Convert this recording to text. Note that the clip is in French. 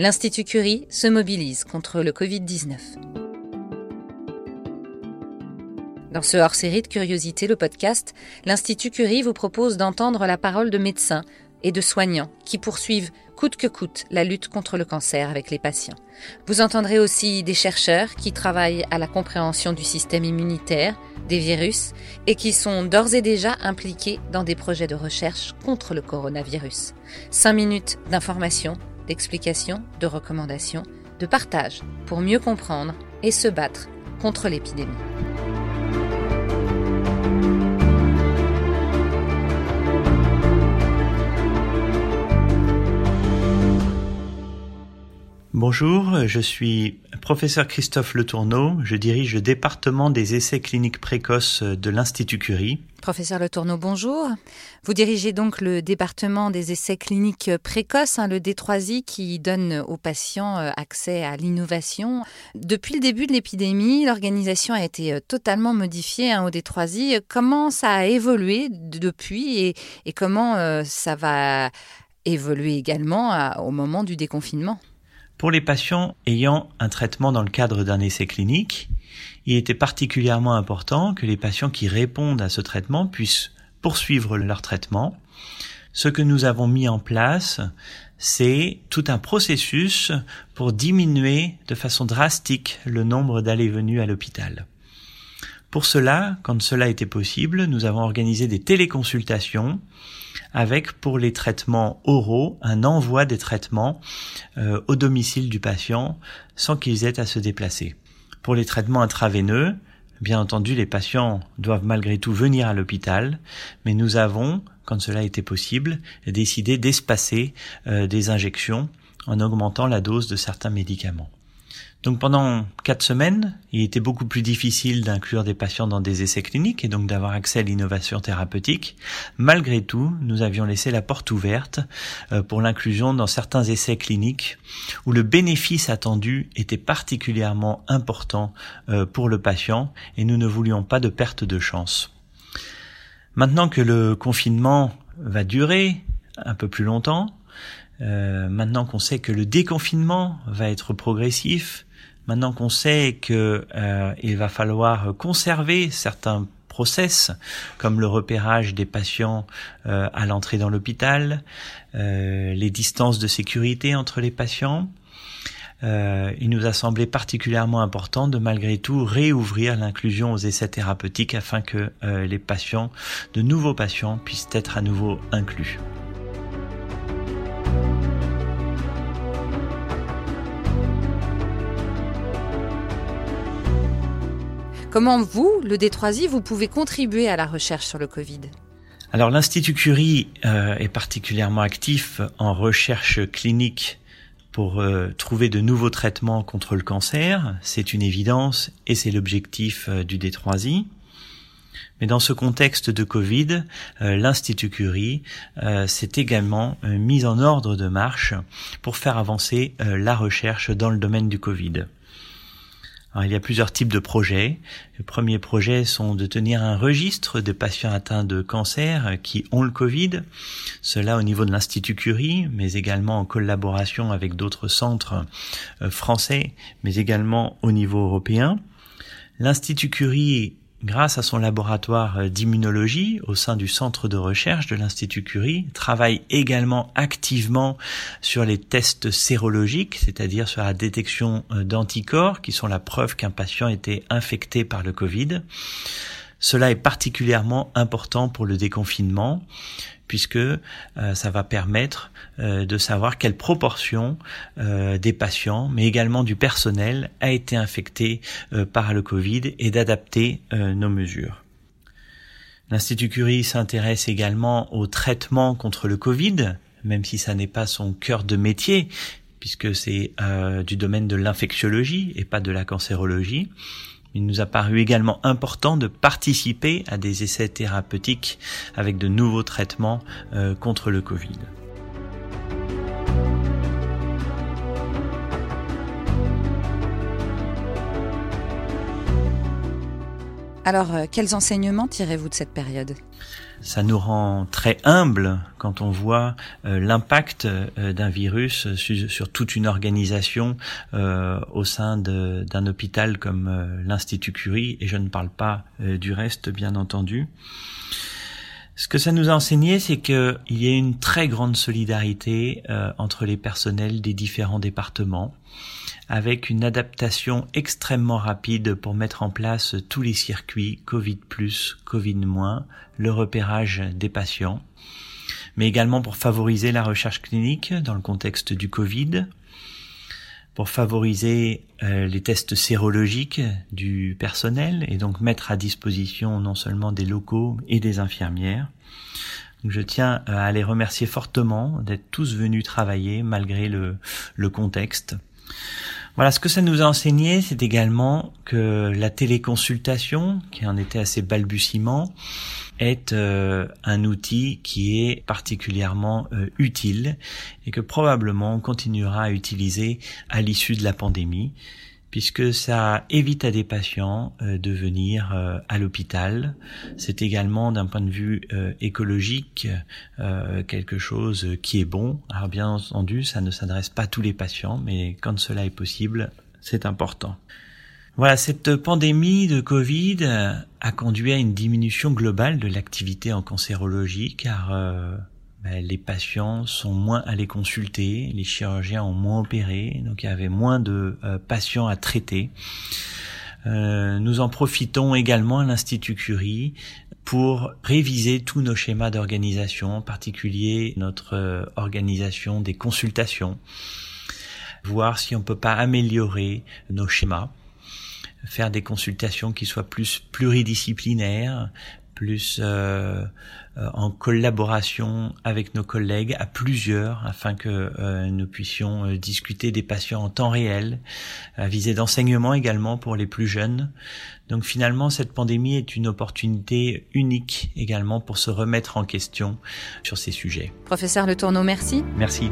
l'Institut Curie se mobilise contre le Covid-19. Dans ce hors-série de Curiosité, le podcast, l'Institut Curie vous propose d'entendre la parole de médecins et de soignants qui poursuivent coûte que coûte la lutte contre le cancer avec les patients. Vous entendrez aussi des chercheurs qui travaillent à la compréhension du système immunitaire, des virus, et qui sont d'ores et déjà impliqués dans des projets de recherche contre le coronavirus. Cinq minutes d'information d'explications, de recommandations, de partage pour mieux comprendre et se battre contre l'épidémie. Bonjour, je suis professeur Christophe Letourneau, je dirige le département des essais cliniques précoces de l'Institut Curie. Professeur Letourneau, bonjour. Vous dirigez donc le département des essais cliniques précoces, hein, le D3I, qui donne aux patients euh, accès à l'innovation. Depuis le début de l'épidémie, l'organisation a été euh, totalement modifiée hein, au D3I. Comment ça a évolué depuis et, comment euh, ça va évoluer également au moment du déconfinement? Pour les patients ayant un traitement dans le cadre d'un essai clinique, il était particulièrement important que les patients qui répondent à ce traitement puissent poursuivre leur traitement. Ce que nous avons mis en place, c'est tout un processus pour diminuer de façon drastique le nombre d'allées-venues à l'hôpital. Pour cela, quand cela était possible, nous avons organisé des téléconsultations avec pour les traitements oraux un envoi des traitements euh, au domicile du patient sans qu'ils aient à se déplacer. Pour les traitements intraveineux, bien entendu, les patients doivent malgré tout venir à l'hôpital, mais nous avons, quand cela était possible, décidé d'espacer euh, des injections en augmentant la dose de certains médicaments. Donc pendant quatre semaines, il était beaucoup plus difficile d'inclure des patients dans des essais cliniques et donc d'avoir accès à l'innovation thérapeutique. Malgré tout, nous avions laissé la porte ouverte euh, pour l'inclusion dans certains essais cliniques où le bénéfice attendu était particulièrement important euh, pour le patient et nous ne voulions pas de perte de chance. Maintenant que le confinement va durer un peu plus longtemps, euh, maintenant qu'on sait que le déconfinement va être progressif, Maintenant qu'on sait que euh, il va falloir conserver certains process comme le repérage des patients euh, à l'entrée dans l'hôpital, les distances de sécurité entre les patients, il nous a semblé particulièrement important de malgré tout réouvrir l'inclusion aux essais thérapeutiques afin que les patients, de nouveaux patients, puissent être à nouveau inclus. Comment vous, le D3I, vous pouvez contribuer à la recherche sur le Covid? Alors l'Institut Curie euh, est particulièrement actif en recherche clinique pour euh, trouver de nouveaux traitements contre le cancer. C'est une évidence et c'est l'objectif euh, du D3I. Mais dans ce contexte de Covid, l'Institut Curie s'est également mis en ordre de marche pour faire avancer la recherche dans le domaine du Covid il y a plusieurs types de projets. Les premiers projets sont de tenir un registre de patients atteints de cancer qui ont le Covid, cela au niveau de l'Institut Curie, mais également en collaboration avec d'autres centres euh, français, mais également au niveau européen. L'Institut Curie grâce à son laboratoire d'immunologie au sein du centre de recherche de l'Institut Curie, travaille également activement sur les tests sérologiques, c'est-à-dire sur la détection d'anticorps qui sont la preuve qu'un patient était infecté par le Covid. Cela est particulièrement important pour le déconfinement puisque euh, ça va permettre euh, de savoir quelle proportion euh, des patients, mais également du personnel, a été infecté par le Covid et d'adapter nos mesures. L'Institut Curie s'intéresse également au traitement contre le Covid, même si ça n'est pas son cœur de métier, puisque c'est du domaine de l'infectiologie et pas de la cancérologie. Il nous a paru également important de participer à des essais thérapeutiques avec de nouveaux traitements euh, contre le Covid. Alors, euh, quels enseignements tirez-vous de cette période? Ça nous rend très humble quand on voit euh, l'impact euh, d'un virus sur, toute une organisation au sein d'un hôpital comme l'Institut Curie, et je ne parle pas du reste, bien entendu. Ce que ça nous a enseigné, c'est qu'il y a une très grande solidarité entre les personnels des différents départements avec une adaptation extrêmement rapide pour mettre en place tous les circuits Covid+, Covid-, le repérage des patients, mais également pour favoriser la recherche clinique dans le contexte du Covid, pour favoriser euh, les tests sérologiques du personnel et donc mettre à disposition non seulement des locaux et des infirmières. je tiens à les remercier fortement d'être tous venus travailler malgré le contexte. Voilà, ce que ça nous a enseigné, c'est également que la téléconsultation, qui en était assez balbutiement, est euh, un outil qui est particulièrement euh, utile et que probablement on continuera à utiliser à l'issue de la pandémie puisque ça évite à des patients euh, de venir euh, à l'hôpital. C'est également d'un point de vue euh, écologique quelque chose qui est bon. Alors bien entendu, ça ne s'adresse pas à tous les patients, mais quand cela est possible, c'est important. Voilà, cette pandémie de Covid a conduit à une diminution globale de l'activité en cancérologie car ben, les patients sont moins allés consulter, les chirurgiens ont moins opéré, donc il y avait moins de euh, patients à traiter. Euh, nous en profitons également à l'Institut Curie pour réviser tous nos schémas d'organisation, en particulier notre euh, organisation des consultations, voir si on peut pas améliorer nos schémas faire des consultations qui soient plus pluridisciplinaires, plus euh, euh, en collaboration avec nos collègues à plusieurs afin que euh, nous puissions discuter des patients en temps réel, à visée d'enseignement également pour les plus jeunes. Donc finalement, cette pandémie est une opportunité unique également pour se remettre en question sur ces sujets. Professeur Le Tourneau, merci. Merci.